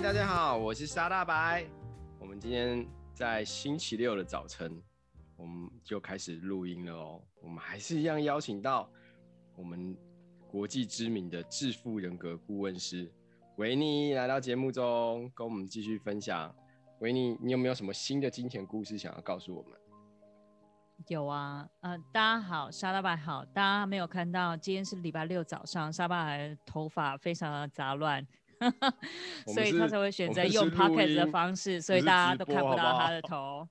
大家好，我是沙大白。我们今天在星期六的早晨，我们就开始录音了哦。我们还是一样邀请到我们国际知名的致富人格顾问师维尼来到节目中，跟我们继续分享。维尼，你有没有什么新的金钱故事想要告诉我们？有啊，呃，大家好，沙大白好。大家没有看到，今天是礼拜六早上，沙大白头发非常的杂乱。所以他才会选择用 podcast 的方式，所以大家都看不到他的 头。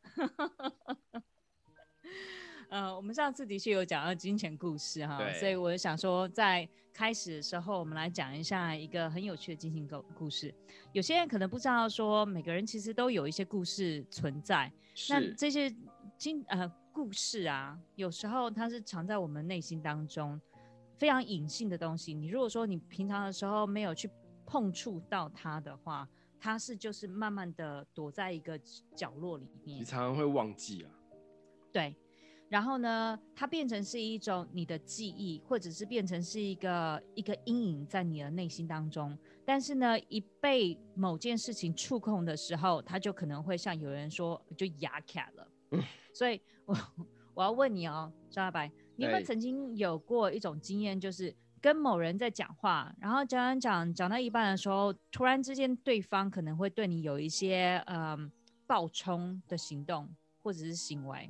呃，我们上次的确有讲到金钱故事哈，所以我就想说，在开始的时候，我们来讲一下一个很有趣的金钱故故事。有些人可能不知道，说每个人其实都有一些故事存在。那这些金呃故事啊，有时候它是藏在我们内心当中非常隐性的东西。你如果说你平常的时候没有去碰触到它的话，它是就是慢慢的躲在一个角落里面。你常常会忘记啊。对，然后呢，它变成是一种你的记忆，或者是变成是一个一个阴影在你的内心当中。但是呢，一被某件事情触控的时候，它就可能会像有人说，就牙卡了。嗯。所以我我要问你哦，张大白，你有没有曾经有过一种经验，就是？跟某人在讲话，然后讲讲讲讲到一半的时候，突然之间对方可能会对你有一些嗯暴冲的行动或者是行为，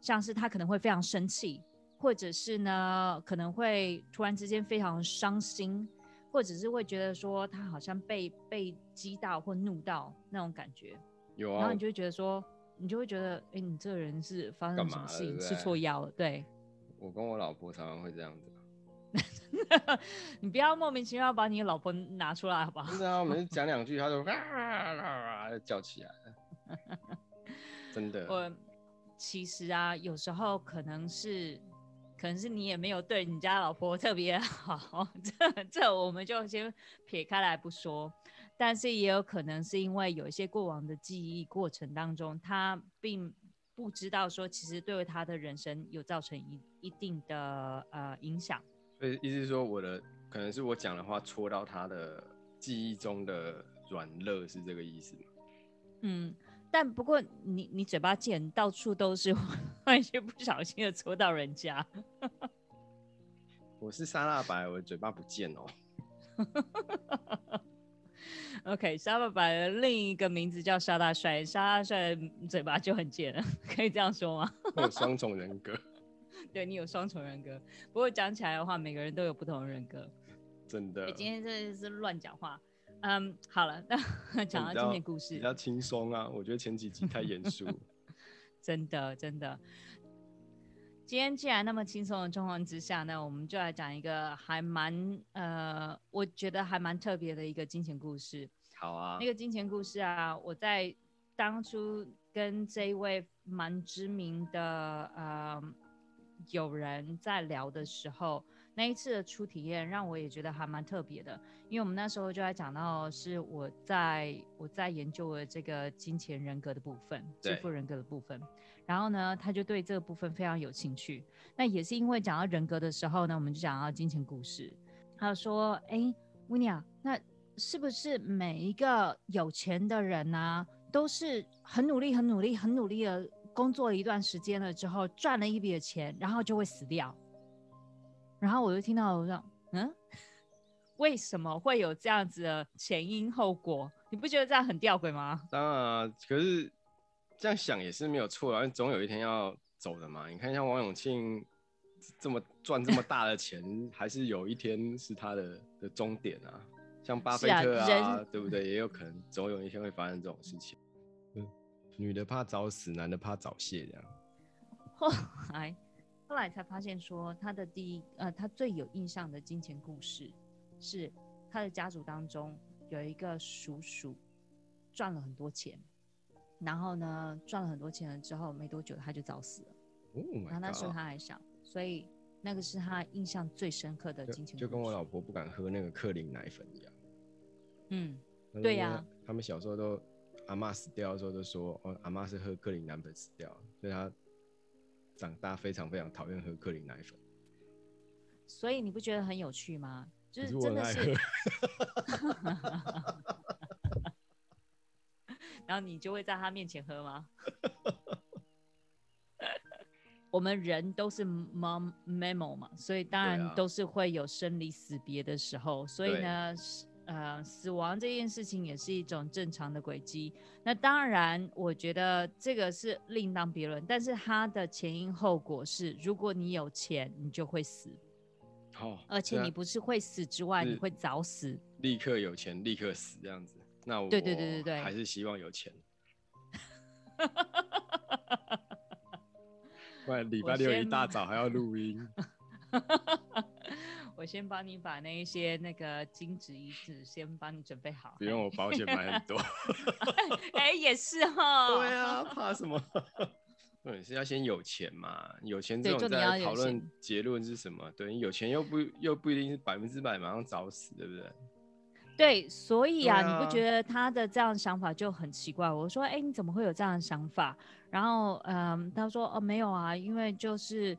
像是他可能会非常生气，或者是呢可能会突然之间非常伤心，或者是会觉得说他好像被被激到或怒到那种感觉。有啊。然后你就会觉得说，你就会觉得，哎，你这个人是发生什么事情，吃错药了？对。我跟我老婆常常会这样子。你不要莫名其妙把你老婆拿出来好不好？是啊，我们讲两句，他就啊啊啊叫起来了，真的。我其实啊，有时候可能是，可能是你也没有对你家老婆特别好，这这我们就先撇开来不说。但是也有可能是因为有一些过往的记忆过程当中，他并不知道说，其实对他的人生有造成一一定的呃影响。所以意思是说，我的可能是我讲的话戳到他的记忆中的软肋，是这个意思吗？嗯，但不过你你嘴巴贱，到处都是，万一不小心的戳到人家。我是沙拉白，我的嘴巴不贱哦。OK，沙拉白的另一个名字叫沙大帅，沙大帅嘴巴就很贱，可以这样说吗？有双重人格。对，你有双重人格，不过讲起来的话，每个人都有不同的人格。真的。今天真的是乱讲话。嗯，好了，那 讲到今天故事比较轻松啊。我觉得前几集太严肃。真的，真的。今天既然那么轻松的状况之下呢，我们就来讲一个还蛮呃，我觉得还蛮特别的一个金钱故事。好啊。那个金钱故事啊，我在当初跟这一位蛮知名的呃。有人在聊的时候，那一次的初体验让我也觉得还蛮特别的，因为我们那时候就在讲到是我在我在研究的这个金钱人格的部分，致富人格的部分。然后呢，他就对这个部分非常有兴趣。那也是因为讲到人格的时候呢，我们就讲到金钱故事。他就说：“哎、欸，维尼啊，那是不是每一个有钱的人呢、啊，都是很努力、很努力、很努力的？”工作了一段时间了之后，赚了一笔的钱，然后就会死掉。然后我就听到我说：“嗯，为什么会有这样子的前因后果？你不觉得这样很吊诡吗？”当然啊，可是这样想也是没有错啊，总有一天要走的嘛。你看，像王永庆这么赚这么大的钱，还是有一天是他的的终点啊。像巴菲特啊，啊对不对？也有可能总有一天会发生这种事情。女的怕早死，男的怕早泄，这样。后来，后来才发现说，他的第一呃，他最有印象的金钱故事，是他的家族当中有一个叔叔赚了很多钱，然后呢，赚了很多钱了之后，没多久他就早死了。哦，然后那时候他还小，所以那个是他印象最深刻的金钱故事。就，就跟我老婆不敢喝那个克林奶粉一样。嗯，对呀、啊。他们小时候都。阿妈死掉的时候就说：“哦，阿妈是喝克林奶粉死掉，所以他长大非常非常讨厌喝克林奶粉。”所以你不觉得很有趣吗？就是真的是，然后你就会在他面前喝吗？我们人都是 mom mammal 嘛，所以当然都是会有生离死别的时候。啊、所以呢，呃，死亡这件事情也是一种正常的轨迹。那当然，我觉得这个是另当别论。但是它的前因后果是，如果你有钱，你就会死。哦，而且你不是会死之外，你会早死。立刻有钱，立刻死这样子。那我对对对对对，还是希望有钱。不然礼拜六一大早还要录音。我先帮你把那一些那个金子遗址先帮你准备好。不用，我保险买很多。哎、欸，也是哈。对啊，怕什么？对，是要先有钱嘛。有钱这种在讨论结论是什么？对，有钱又不又不一定是百分之百马上找死，对不对？对，所以啊，啊你不觉得他的这样想法就很奇怪？我说，哎，你怎么会有这样的想法？然后，嗯，他说，哦，没有啊，因为就是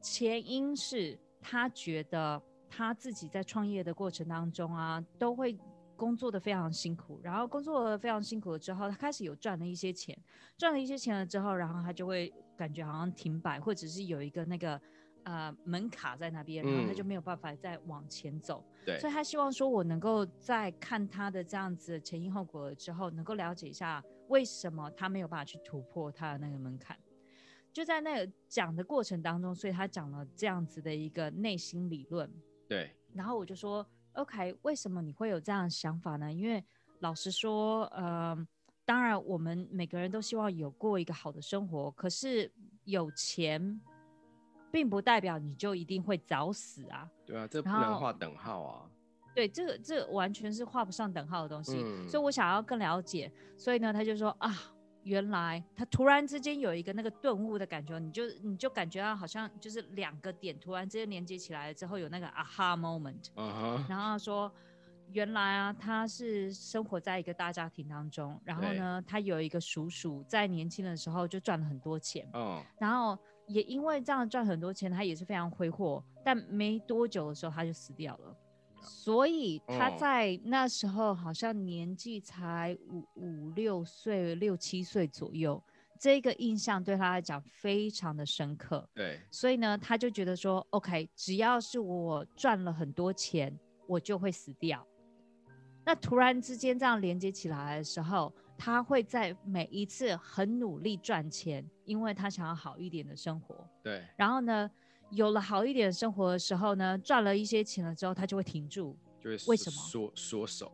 前因是他觉得他自己在创业的过程当中啊，都会工作的非常辛苦，然后工作的非常辛苦了之后，他开始有赚了一些钱，赚了一些钱了之后，然后他就会感觉好像停摆，或者是有一个那个。呃，门卡在那边，然后他就没有办法再往前走。嗯、对，所以他希望说，我能够在看他的这样子前因后果了之后，能够了解一下为什么他没有办法去突破他的那个门槛。就在那个讲的过程当中，所以他讲了这样子的一个内心理论。对，然后我就说，OK，为什么你会有这样的想法呢？因为老实说，呃，当然我们每个人都希望有过一个好的生活，可是有钱。并不代表你就一定会早死啊！对啊，这不能画等号啊！对，这个这个完全是画不上等号的东西。嗯。所以我想要更了解，所以呢，他就说啊，原来他突然之间有一个那个顿悟的感觉，你就你就感觉到好像就是两个点突然之间连接起来了之后，有那个 aha moment。Uh-huh. 然后说，原来啊，他是生活在一个大家庭当中，然后呢，他有一个叔叔在年轻的时候就赚了很多钱。Uh-huh. 然后。也因为这样赚很多钱，他也是非常挥霍，但没多久的时候他就死掉了。所以他在那时候好像年纪才五五六岁、六七岁左右，这个印象对他来讲非常的深刻。对，所以呢，他就觉得说，OK，只要是我赚了很多钱，我就会死掉。那突然之间这样连接起来的时候。他会在每一次很努力赚钱，因为他想要好一点的生活。对。然后呢，有了好一点的生活的时候呢，赚了一些钱了之后，他就会停住。就会为什么？缩缩手。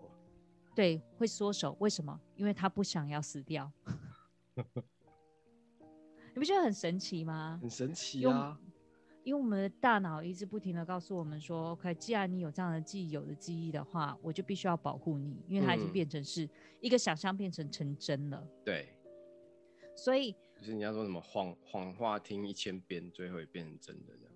对，会缩手。为什么？因为他不想要死掉。你不觉得很神奇吗？很神奇啊。因为我们的大脑一直不停的告诉我们说，OK，既然你有这样的记忆有的记忆的话，我就必须要保护你，因为它已经变成是一个想象变成成真了。对，所以就是你要说什么谎谎话听一千遍，最后也变成真的这样。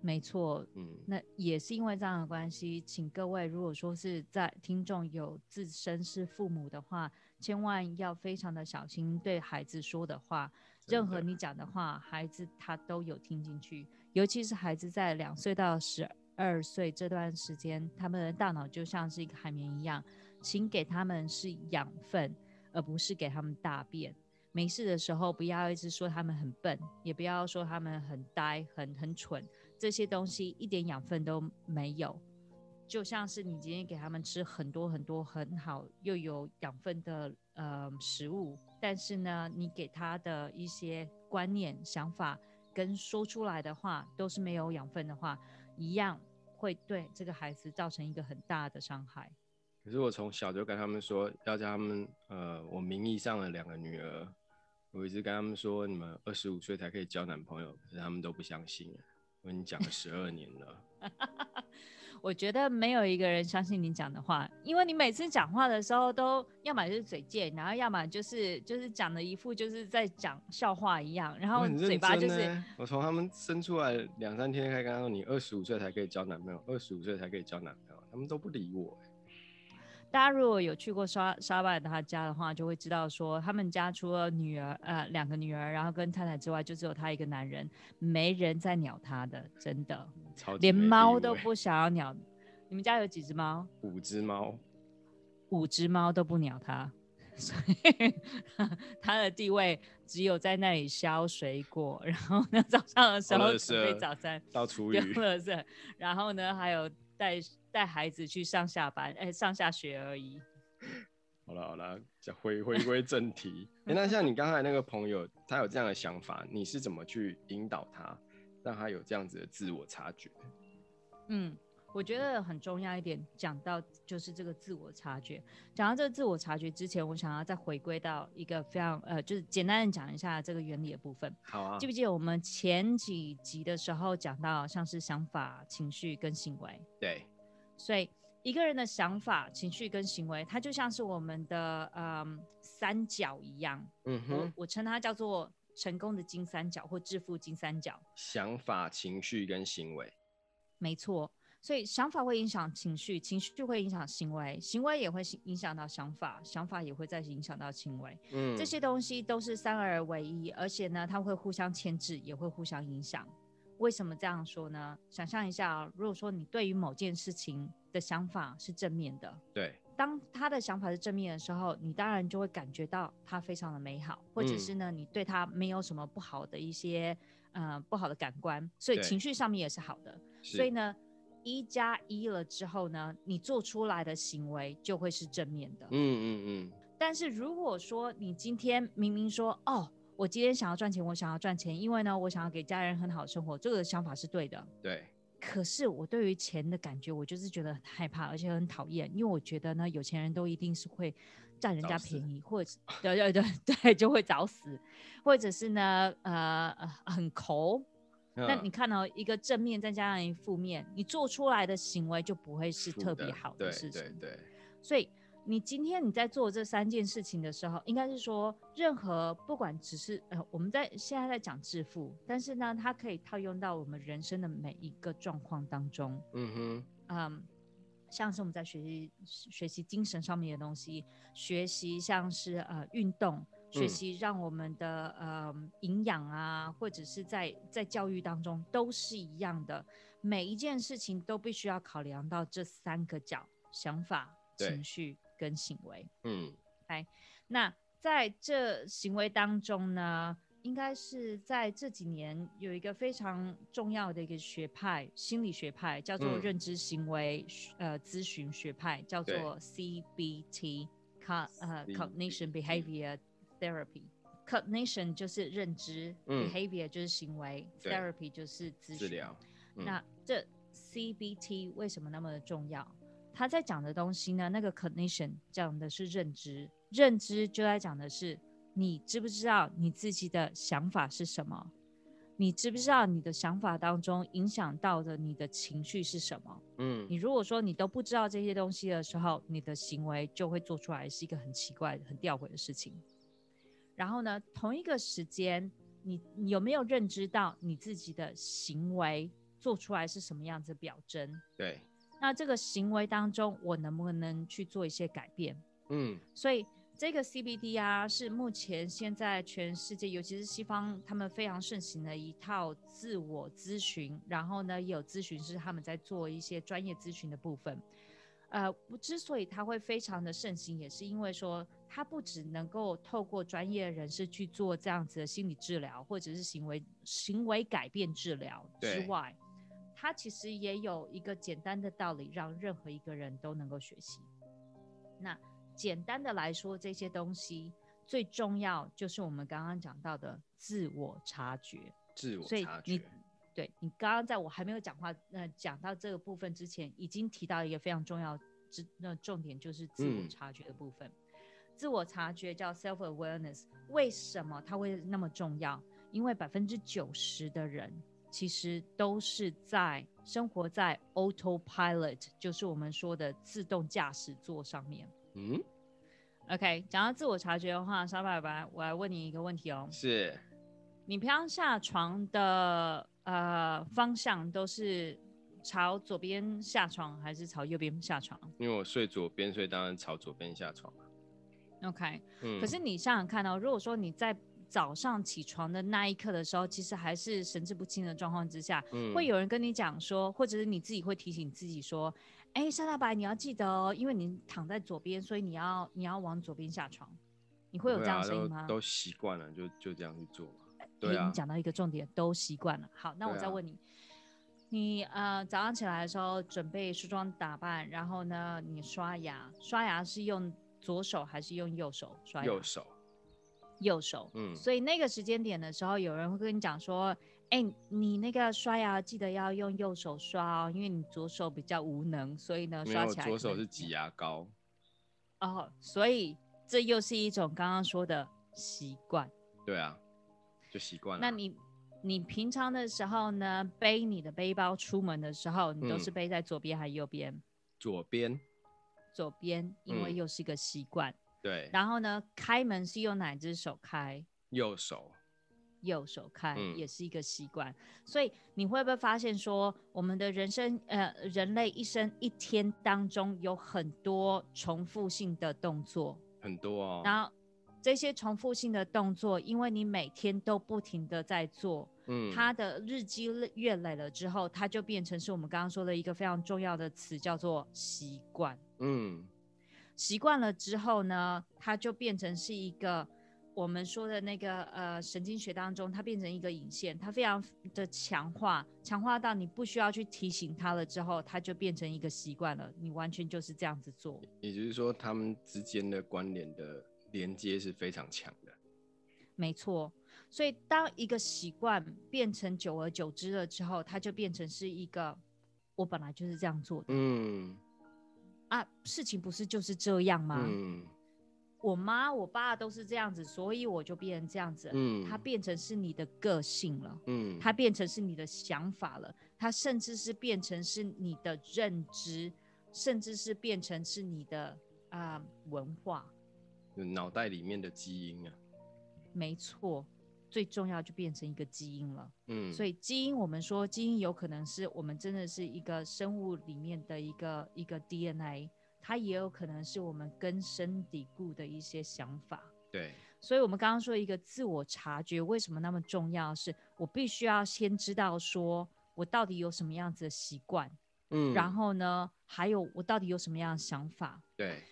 没错，嗯，那也是因为这样的关系，请各位如果说是在听众有自身是父母的话，千万要非常的小心对孩子说的话，任何你讲的话，孩子他都有听进去。尤其是孩子在两岁到十二岁这段时间，他们的大脑就像是一个海绵一样，请给他们是养分，而不是给他们大便。没事的时候，不要一直说他们很笨，也不要说他们很呆、很很蠢，这些东西一点养分都没有。就像是你今天给他们吃很多很多很好又有养分的呃食物，但是呢，你给他的一些观念、想法。跟说出来的话都是没有养分的话，一样会对这个孩子造成一个很大的伤害。可是我从小就跟他们说，要叫他们，呃，我名义上的两个女儿，我一直跟他们说，你们二十五岁才可以交男朋友，可是他们都不相信。我已经讲了十二年了。我觉得没有一个人相信你讲的话，因为你每次讲话的时候都要么就是嘴贱，然后要么就是就是讲的一副就是在讲笑话一样，然后嘴巴就是。我从他们生出来两三天开始跟他说，你二十五岁才可以交男朋友，二十五岁才可以交男朋友，他们都不理我。大家如果有去过沙沙巴他家的话，就会知道说，他们家除了女儿呃两个女儿，然后跟太太之外，就只有他一个男人，没人在鸟他的，真的，连猫都不想要鸟。你们家有几只猫？五只猫，五只猫都不鸟他，所以他的地位只有在那里削水果，然后呢，早上的时候准备早餐，到厨余，然后呢，还有带带孩子去上下班，哎，上下学而已。好了好了，再回回归正题。那像你刚才那个朋友，他有这样的想法，你是怎么去引导他，让他有这样子的自我察觉？嗯。我觉得很重要一点，讲到就是这个自我察觉。讲到这个自我察觉之前，我想要再回归到一个非常呃，就是简单的讲一下这个原理的部分。好啊。记不记得我们前几集的时候讲到，像是想法、情绪跟行为？对。所以一个人的想法、情绪跟行为，它就像是我们的嗯三角一样。嗯哼。我我称它叫做成功的金三角或致富金三角。想法、情绪跟行为。没错。所以想法会影响情绪，情绪会影响行为，行为也会影响到想法，想法也会再影响到行为。嗯，这些东西都是三而为一，而且呢，它会互相牵制，也会互相影响。为什么这样说呢？想象一下啊，如果说你对于某件事情的想法是正面的，对，当他的想法是正面的时候，你当然就会感觉到他非常的美好，或者是呢，你对他没有什么不好的一些呃不好的感官，所以情绪上面也是好的。所以呢。一加一了之后呢，你做出来的行为就会是正面的。嗯嗯嗯。但是如果说你今天明明说，哦，我今天想要赚钱，我想要赚钱，因为呢，我想要给家人很好的生活，这个想法是对的。对。可是我对于钱的感觉，我就是觉得很害怕，而且很讨厌，因为我觉得呢，有钱人都一定是会占人家便宜，或者 对对对对，就会早死，或者是呢，呃，很抠。那你看到一个正面再加上一负面，你做出来的行为就不会是特别好的事情。对对对。所以你今天你在做这三件事情的时候，应该是说，任何不管只是呃，我们在现在在讲致富，但是呢，它可以套用到我们人生的每一个状况当中。嗯哼。嗯，像是我们在学习学习精神上面的东西，学习像是呃运动。学习让我们的呃营养啊，或者是在在教育当中都是一样的，每一件事情都必须要考量到这三个角：想法、情绪跟行为。嗯，来，那在这行为当中呢，应该是在这几年有一个非常重要的一个学派，心理学派叫做认知行为、嗯、呃咨询学派，叫做 CBT，呃 Cognition Behavior。Therapy，cognition 就是认知、嗯、behavior 就是行为，therapy 就是咨询。治疗。嗯、那这 CBT 为什么那么的重要？他在讲的东西呢？那个 cognition 讲的是认知，认知就在讲的是你知不知道你自己的想法是什么？你知不知道你的想法当中影响到的你的情绪是什么？嗯，你如果说你都不知道这些东西的时候，你的行为就会做出来是一个很奇怪、很吊诡的事情。然后呢，同一个时间，你，你有没有认知到你自己的行为做出来是什么样子的表征？对。那这个行为当中，我能不能去做一些改变？嗯。所以这个 CBD 啊，是目前现在全世界，尤其是西方，他们非常盛行的一套自我咨询。然后呢，也有咨询师他们在做一些专业咨询的部分。呃，之所以它会非常的盛行，也是因为说。它不只能够透过专业人士去做这样子的心理治疗，或者是行为行为改变治疗之外，他其实也有一个简单的道理，让任何一个人都能够学习。那简单的来说，这些东西最重要就是我们刚刚讲到的自我察觉。自我察觉。所以你对你刚刚在我还没有讲话，呃，讲到这个部分之前，已经提到一个非常重要之那重点，就是自我察觉的部分。嗯自我察觉叫 self awareness，为什么它会那么重要？因为百分之九十的人其实都是在生活在 autopilot，就是我们说的自动驾驶座上面。嗯，OK，讲到自我察觉的话，沙爸爸，我来问你一个问题哦。是，你平常下床的呃方向都是朝左边下床，还是朝右边下床？因为我睡左边，所以当然朝左边下床。OK，嗯，可是你想想看哦，如果说你在早上起床的那一刻的时候，其实还是神志不清的状况之下，嗯，会有人跟你讲说，或者是你自己会提醒自己说，哎，沙大白，你要记得哦，因为你躺在左边，所以你要你要往左边下床。你会有这样声音吗？都习惯了，就就这样去做嘛。对啊，你讲到一个重点，都习惯了。好，那我再问你，啊、你呃早上起来的时候准备梳妆打扮，然后呢，你刷牙，刷牙是用左手还是用右手刷牙？右手。右手。嗯。所以那个时间点的时候，有人会跟你讲说，哎、欸，你那个刷牙记得要用右手刷哦，因为你左手比较无能，所以呢，刷起来。左手是挤牙膏。哦，所以这又是一种刚刚说的习惯。对啊。就习惯了。那你，你平常的时候呢，背你的背包出门的时候，你都是背在左边还是右边？左边。左边，因为又是一个习惯。对。然后呢，开门是用哪只手开？右手。右手开，也是一个习惯。所以你会不会发现说，我们的人生，呃，人类一生一天当中有很多重复性的动作。很多啊。然后。这些重复性的动作，因为你每天都不停的在做，嗯，它的日积月累了之后，它就变成是我们刚刚说的一个非常重要的词，叫做习惯。嗯，习惯了之后呢，它就变成是一个我们说的那个呃神经学当中，它变成一个引线，它非常的强化，强化到你不需要去提醒它了之后，它就变成一个习惯了，你完全就是这样子做。也就是说，他们之间的关联的。连接是非常强的，没错。所以当一个习惯变成久而久之了之后，它就变成是一个我本来就是这样做的。嗯，啊，事情不是就是这样吗？嗯，我妈我爸都是这样子，所以我就变成这样子。嗯，它变成是你的个性了。嗯，它变成是你的想法了。它甚至是变成是你的认知，甚至是变成是你的啊、呃、文化。脑袋里面的基因啊，没错，最重要就变成一个基因了。嗯，所以基因，我们说基因有可能是我们真的是一个生物里面的一个一个 DNA，它也有可能是我们根深蒂固的一些想法。对，所以我们刚刚说一个自我察觉为什么那么重要？是我必须要先知道说我到底有什么样子的习惯，嗯，然后呢，还有我到底有什么样的想法？对。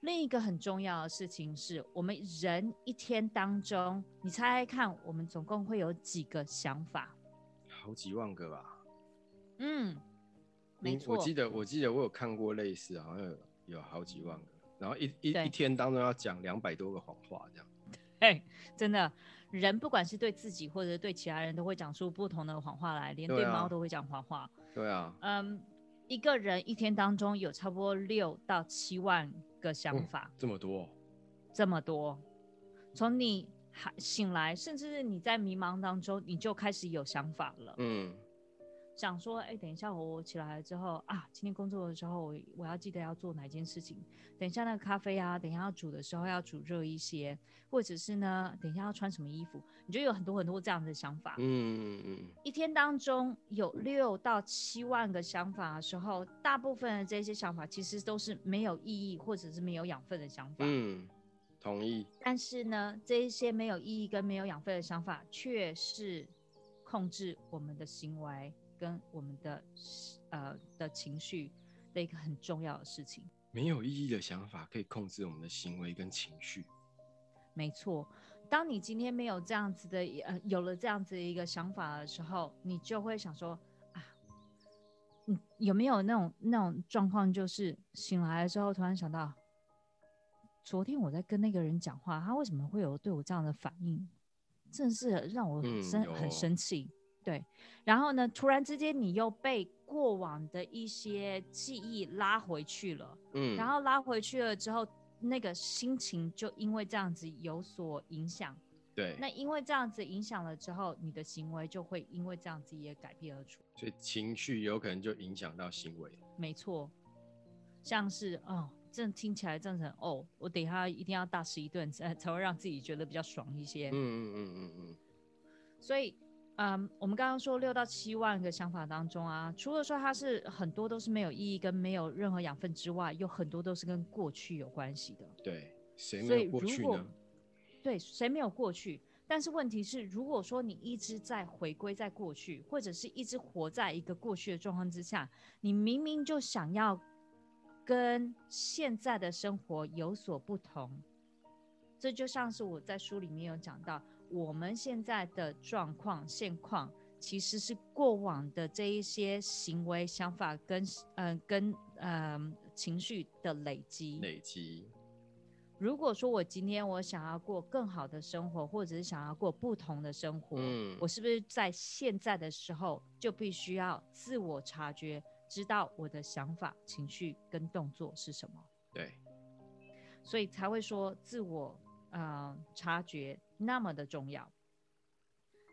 另一个很重要的事情是，我们人一天当中，你猜猜看，我们总共会有几个想法？好几万个吧。嗯，没错。我记得，我记得我有看过类似，好像有有好几万个。然后一一一天当中要讲两百多个谎话，这样。哎，真的，人不管是对自己或者对其他人都会讲出不同的谎话来，连对猫都会讲谎话。对啊。嗯，一个人一天当中有差不多六到七万个想法，这么多，这么多，从你还醒来，甚至是你在迷茫当中，你就开始有想法了。嗯。想说，哎、欸，等一下我起来了之后啊，今天工作的时候我我要记得要做哪件事情。等一下那个咖啡啊，等一下要煮的时候要煮热一些，或者是呢，等一下要穿什么衣服，你就有很多很多这样的想法。嗯嗯嗯。一天当中有六到七万个想法的时候，大部分的这些想法其实都是没有意义或者是没有养分的想法。嗯，同意。但是呢，这一些没有意义跟没有养分的想法，却是控制我们的行为。跟我们的呃的情绪的一个很重要的事情，没有意义的想法可以控制我们的行为跟情绪。没错，当你今天没有这样子的呃有了这样子的一个想法的时候，你就会想说啊，你有没有那种那种状况，就是醒来的时候突然想到，昨天我在跟那个人讲话，他为什么会有对我这样的反应？真是让我很生、嗯、很生气。对，然后呢，突然之间你又被过往的一些记忆拉回去了，嗯，然后拉回去了之后，那个心情就因为这样子有所影响，对，那因为这样子影响了之后，你的行为就会因为这样子也改变而出，所以情绪有可能就影响到行为，没错，像是哦，这听起来真的很哦，我等一下一定要大吃一顿，才才会让自己觉得比较爽一些，嗯嗯嗯嗯嗯，所以。嗯，um, 我们刚刚说六到七万个想法当中啊，除了说它是很多都是没有意义跟没有任何养分之外，有很多都是跟过去有关系的。对，谁没有过去呢？对，谁没有过去？但是问题是，如果说你一直在回归在过去，或者是一直活在一个过去的状况之下，你明明就想要跟现在的生活有所不同，这就像是我在书里面有讲到，我们现在的状况现况，其实是过往的这一些行为、想法跟嗯、呃、跟嗯、呃、情绪的累积。累积。如果说我今天我想要过更好的生活，或者是想要过不同的生活，嗯，我是不是在现在的时候就必须要自我察觉，知道我的想法、情绪跟动作是什么？对，所以才会说自我呃察觉那么的重要。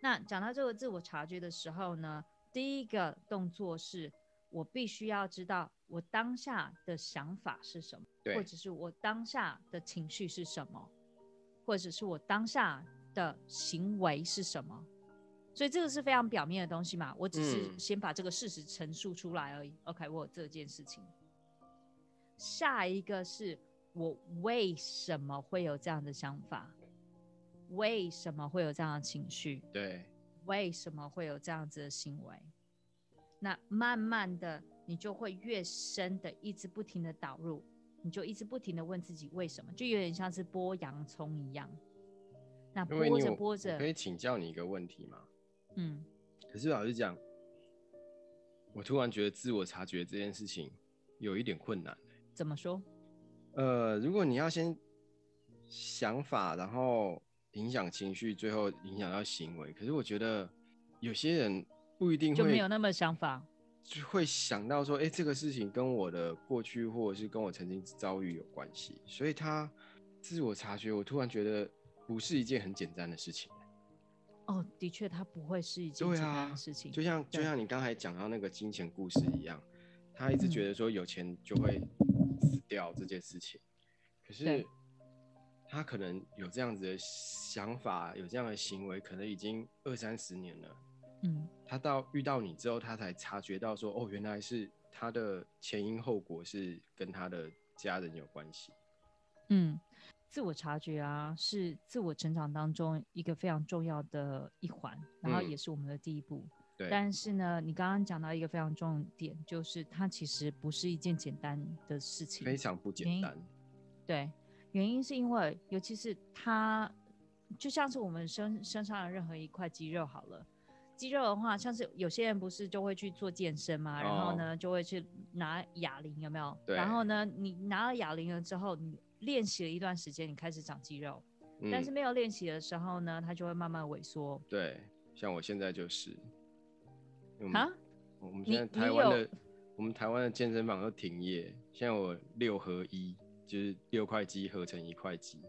那讲到这个自我察觉的时候呢，第一个动作是我必须要知道我当下的想法是什么。或者是我当下的情绪是什么，或者是我当下的行为是什么，所以这个是非常表面的东西嘛。我只是先把这个事实陈述出来而已。嗯、OK，我有这件事情。下一个是我为什么会有这样的想法？为什么会有这样的情绪？对，为什么会有这样子的行为？那慢慢的，你就会越深的一直不停的导入。你就一直不停的问自己为什么，就有点像是剥洋葱一样。那剥着剥着，可以请教你一个问题吗？嗯。可是老实讲，我突然觉得自我察觉这件事情有一点困难。怎么说？呃，如果你要先想法，然后影响情绪，最后影响到行为，可是我觉得有些人不一定会，就没有那么想法。就会想到说，哎、欸，这个事情跟我的过去，或者是跟我曾经遭遇有关系，所以他自我察觉，我突然觉得不是一件很简单的事情。哦，的确，它不会是一件简单的事情。就像就像你刚才讲到那个金钱故事一样，他一直觉得说有钱就会死掉这件事情，可是他可能有这样子的想法，有这样的行为，可能已经二三十年了。嗯，他到遇到你之后，他才察觉到说，哦，原来是他的前因后果是跟他的家人有关系。嗯，自我察觉啊，是自我成长当中一个非常重要的一环，然后也是我们的第一步。嗯、对。但是呢，你刚刚讲到一个非常重点，就是它其实不是一件简单的事情，非常不简单。对，原因是因为，尤其是它，就像是我们身身上的任何一块肌肉好了。肌肉的话，像是有些人不是就会去做健身嘛，然后呢就会去拿哑铃，有没有？对。然后呢，你拿了哑铃了之后，你练习了一段时间，你开始长肌肉。嗯。但是没有练习的时候呢，它就会慢慢萎缩。对，像我现在就是。啊？我们现在台湾的，我们台湾的健身房都停业，现在我六合一，就是六块肌合成一块肌。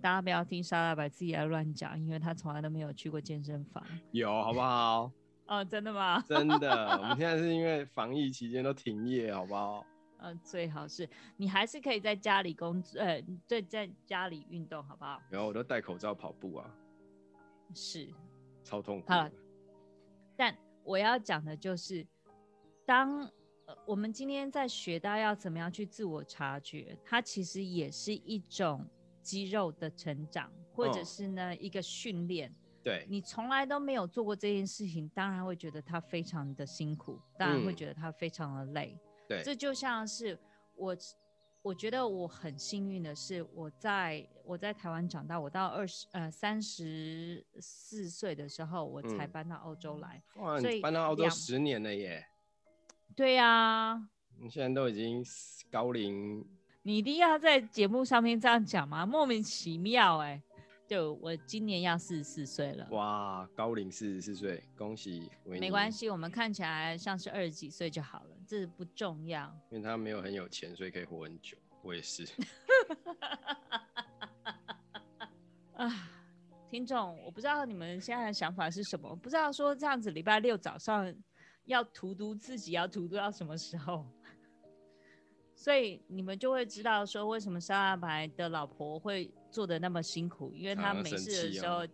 大家不要听沙拉白自己来乱讲，因为他从来都没有去过健身房。有，好不好？哦，真的吗？真的，我们现在是因为防疫期间都停业，好不好？嗯、呃，最好是你还是可以在家里工作，呃，对，在家里运动，好不好？然后我都戴口罩跑步啊。是。超痛苦。好。但我要讲的就是，当、呃、我们今天在学到要怎么样去自我察觉，它其实也是一种。肌肉的成长，或者是呢、哦、一个训练，对，你从来都没有做过这件事情，当然会觉得它非常的辛苦，当然会觉得它非常的累。嗯、对，这就像是我，我觉得我很幸运的是，我在我在台湾长大，我到二十呃三十四岁的时候，我才搬到澳洲来。嗯、哇，所以搬到澳洲十年了耶！对呀、啊，你现在都已经高龄。你一定要在节目上面这样讲吗？莫名其妙哎、欸！就我今年要四十四岁了。哇，高龄四十四岁，恭喜！没关系，我们看起来像是二十几岁就好了，这不重要。因为他没有很有钱，所以可以活很久。我也是。啊，听众，我不知道你们现在的想法是什么？不知道说这样子礼拜六早上要荼毒自己，要荼毒到什么时候？所以你们就会知道说，为什么沙大白的老婆会做的那么辛苦，因为他没事的时候，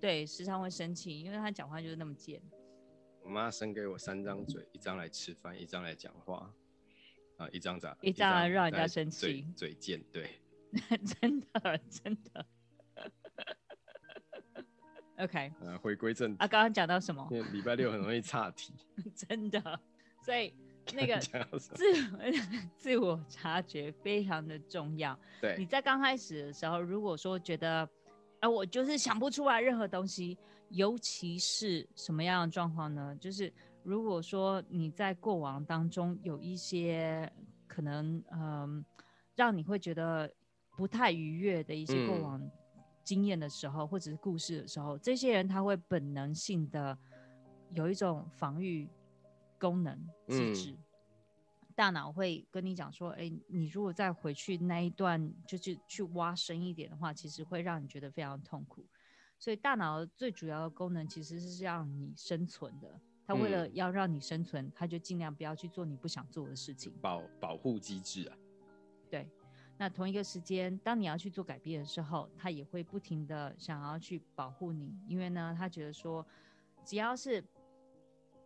对，时常会生气，因为他讲话就是那么贱。我妈生给我三张嘴，一张来吃饭，一张来讲话，啊，一张咋？一张来让人家生气，嘴贱，对，真的真的。OK，呃、啊，回归正题啊，刚刚讲到什么？礼拜六很容易岔题，真的，所以。那个 自 自我察觉非常的重要。对，你在刚开始的时候，如果说觉得，啊，我就是想不出来任何东西，尤其是什么样的状况呢？就是如果说你在过往当中有一些可能，嗯、呃，让你会觉得不太愉悦的一些过往经验的时候，嗯、或者是故事的时候，这些人他会本能性的有一种防御。功能机制，嗯、大脑会跟你讲说：“哎、欸，你如果再回去那一段，就是去挖深一点的话，其实会让你觉得非常痛苦。所以，大脑最主要的功能其实是让你生存的。它为了要让你生存，它就尽量不要去做你不想做的事情，保保护机制啊。对。那同一个时间，当你要去做改变的时候，它也会不停的想要去保护你，因为呢，他觉得说，只要是。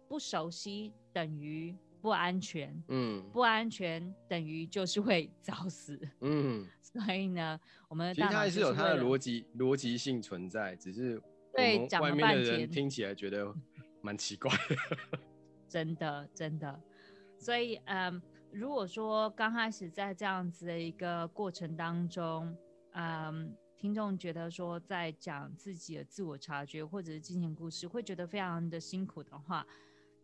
不熟悉等于不安全，嗯，不安全等于就是会早死，嗯，所以呢，我们其实它还是有它的逻辑逻辑性存在，只是对外面的人听起来觉得蛮奇怪。的，真的真的，所以嗯，如果说刚开始在这样子的一个过程当中，嗯，听众觉得说在讲自己的自我察觉或者是金钱故事，会觉得非常的辛苦的话。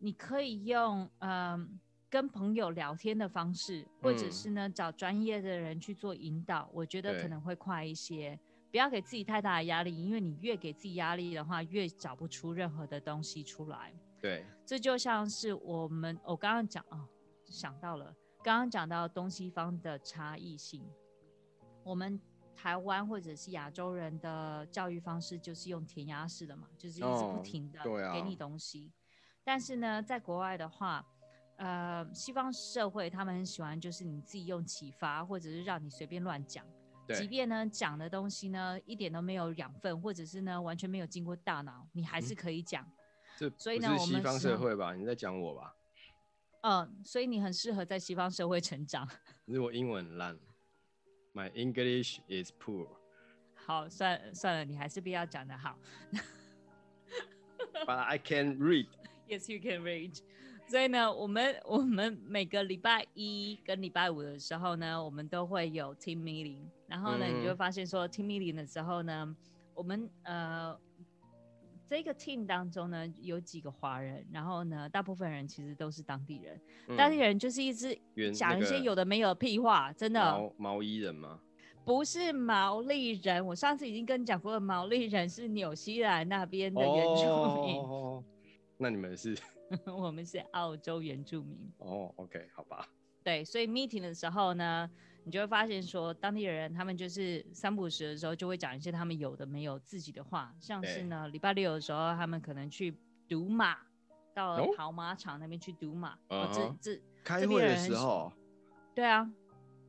你可以用嗯、呃、跟朋友聊天的方式，或者是呢找专业的人去做引导，嗯、我觉得可能会快一些。不要给自己太大的压力，因为你越给自己压力的话，越找不出任何的东西出来。对，这就像是我们我刚刚讲哦，想到了刚刚讲到东西方的差异性，我们台湾或者是亚洲人的教育方式就是用填鸭式的嘛，就是一直不停的给你东西。哦但是呢，在国外的话，呃，西方社会他们很喜欢，就是你自己用启发，或者是让你随便乱讲。对。即便呢讲的东西呢一点都没有养分，或者是呢完全没有经过大脑，你还是可以讲。所以呢，我们西方社会吧？你在讲我吧？嗯、呃，所以你很适合在西方社会成长。可是我英文很烂，My English is poor。好，算算了，你还是不要讲的好。But I can read. Yes, you can read. 所以呢，我们我们每个礼拜一跟礼拜五的时候呢，我们都会有 team meeting。然后呢，嗯、你就会发现说，team meeting 的时候呢，我们呃这个 team 当中呢有几个华人，然后呢，大部分人其实都是当地人。嗯、当地人就是一直讲一些有的没有的屁话，真的。毛毛衣人吗？不是毛利人，我上次已经跟你讲过了，毛利人是纽西兰那边的原住民。哦那你们是？我们是澳洲原住民。哦、oh,，OK，好吧。对，所以 meeting 的时候呢，你就会发现说，当地人他们就是三不五时的时候就会讲一些他们有的没有自己的话，像是呢，礼拜六的时候他们可能去赌马，到跑马场那边去赌马。哦、oh? 这这开会的时候。对啊。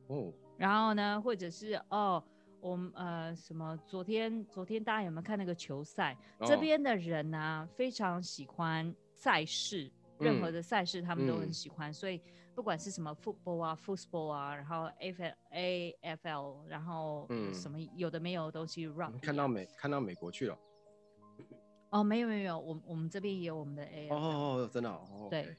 哦。Oh. 然后呢，或者是哦。我们呃，什么？昨天昨天大家有没有看那个球赛？哦、这边的人呢、啊，非常喜欢赛事，任何的赛事他们都很喜欢。嗯、所以不管是什么 football 啊，football 啊，然后 F A F L，然后什么有的没有的东西 rugby。看到美看到美国去了？哦，没有没有没有，我我们这边也有我们的 A。哦哦，真的哦。对。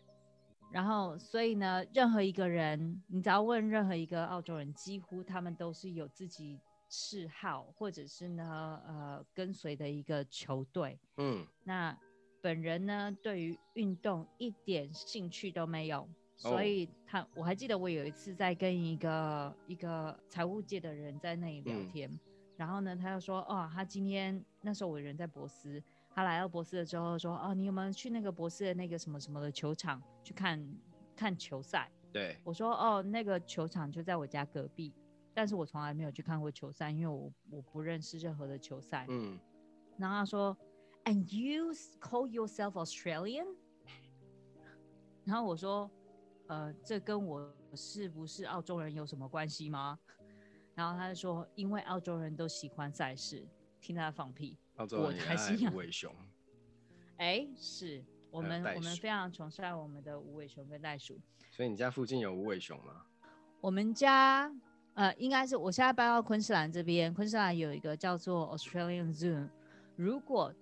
然后，所以呢，任何一个人，你只要问任何一个澳洲人，几乎他们都是有自己。嗜好，或者是呢，呃，跟随的一个球队。嗯，那本人呢，对于运动一点兴趣都没有，所以他，我还记得我有一次在跟一个一个财务界的人在那里聊天，嗯、然后呢，他就说，哦，他今天那时候我人在博斯，他来到博斯的之后说，哦，你有没有去那个博斯的那个什么什么的球场去看看球赛？对，我说，哦，那个球场就在我家隔壁。但是我从来没有去看过球赛，因为我我不认识任何的球赛。嗯，然后他说，And you call yourself Australian？然后我说，呃，这跟我是不是澳洲人有什么关系吗？然后他就说，因为澳洲人都喜欢赛事，听他放屁。澳洲人也爱无尾熊。哎，是我们我们非常崇尚我们的无尾熊跟袋鼠。所以你家附近有无尾熊吗？我们家。呃，应该是我现在搬到昆士兰这边，昆士兰有一个叫做 Australian Zoo。如果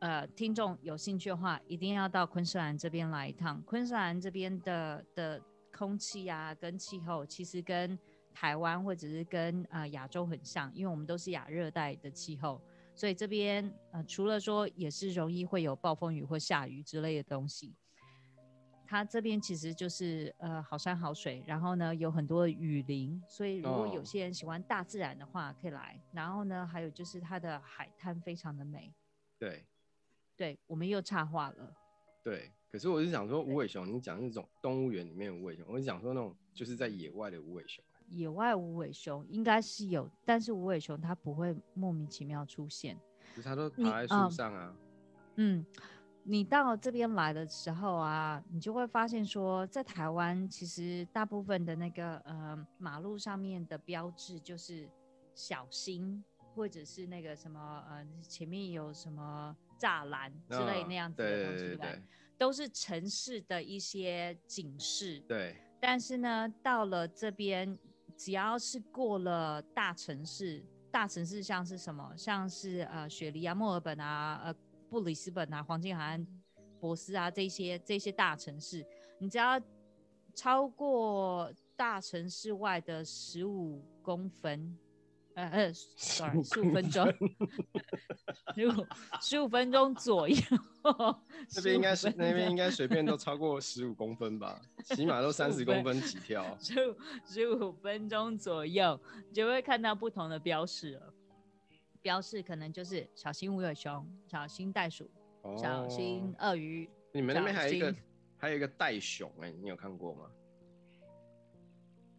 呃听众有兴趣的话，一定要到昆士兰这边来一趟。昆士兰这边的的空气啊跟气候，其实跟台湾或者是跟呃亚洲很像，因为我们都是亚热带的气候，所以这边呃除了说也是容易会有暴风雨或下雨之类的东西。它这边其实就是呃好山好水，然后呢有很多雨林，所以如果有些人喜欢大自然的话，可以来。Oh. 然后呢，还有就是它的海滩非常的美。对，对，我们又插话了。对，可是我是想说无尾熊，你讲那种动物园里面的无尾熊，我是想说那种就是在野外的无尾熊。野外无尾熊应该是有，但是无尾熊它不会莫名其妙出现，就是它都爬在树上啊。嗯。嗯你到这边来的时候啊，你就会发现说，在台湾其实大部分的那个呃马路上面的标志就是小心，或者是那个什么呃前面有什么栅栏之类那样子的东西，对，对，对，对，对，都是城市的一些警示。对。但是呢，到了这边，只要是过了大城市，大城市像是什么，像是呃雪梨啊、墨尔本啊、呃。布里斯本啊，黄金海岸、博斯啊，这些这些大城市，你只要超过大城市外的十五公分，呃呃，sorry，十五分钟，十五十五分钟左右，这边应该是那边应该随便都超过十五公分吧，起码都三十公分起跳，十五十五分钟左右就会看到不同的标识了。标示可能就是小心无尾熊、小心袋鼠、哦、小心鳄鱼。你们那边还有一个还有一个袋熊哎、欸，你有看过吗？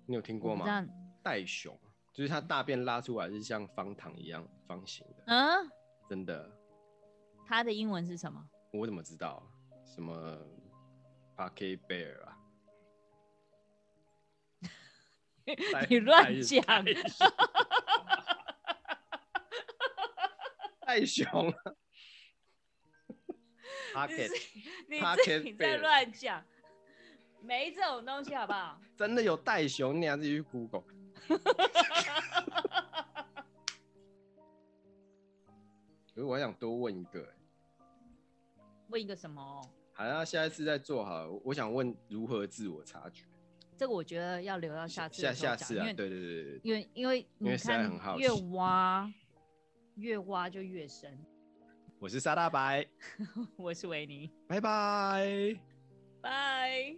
你有听过吗？袋熊就是它大便拉出来是像方糖一样方形的。嗯，真的。它的英文是什么？我怎么知道？什么 Pocket Bear 啊？你乱讲。袋熊，Pocket，你自己在乱讲，没这种东西好不好？真的有袋熊，你还自己去 Google。可 是我还想多问一个，问一个什么？好，那下一次再做好。我想问如何自我察觉。这个我觉得要留到下次。下下次啊，对对对对，因为因为你看越挖。越挖就越深。我是沙大白。我是维尼。拜拜。拜。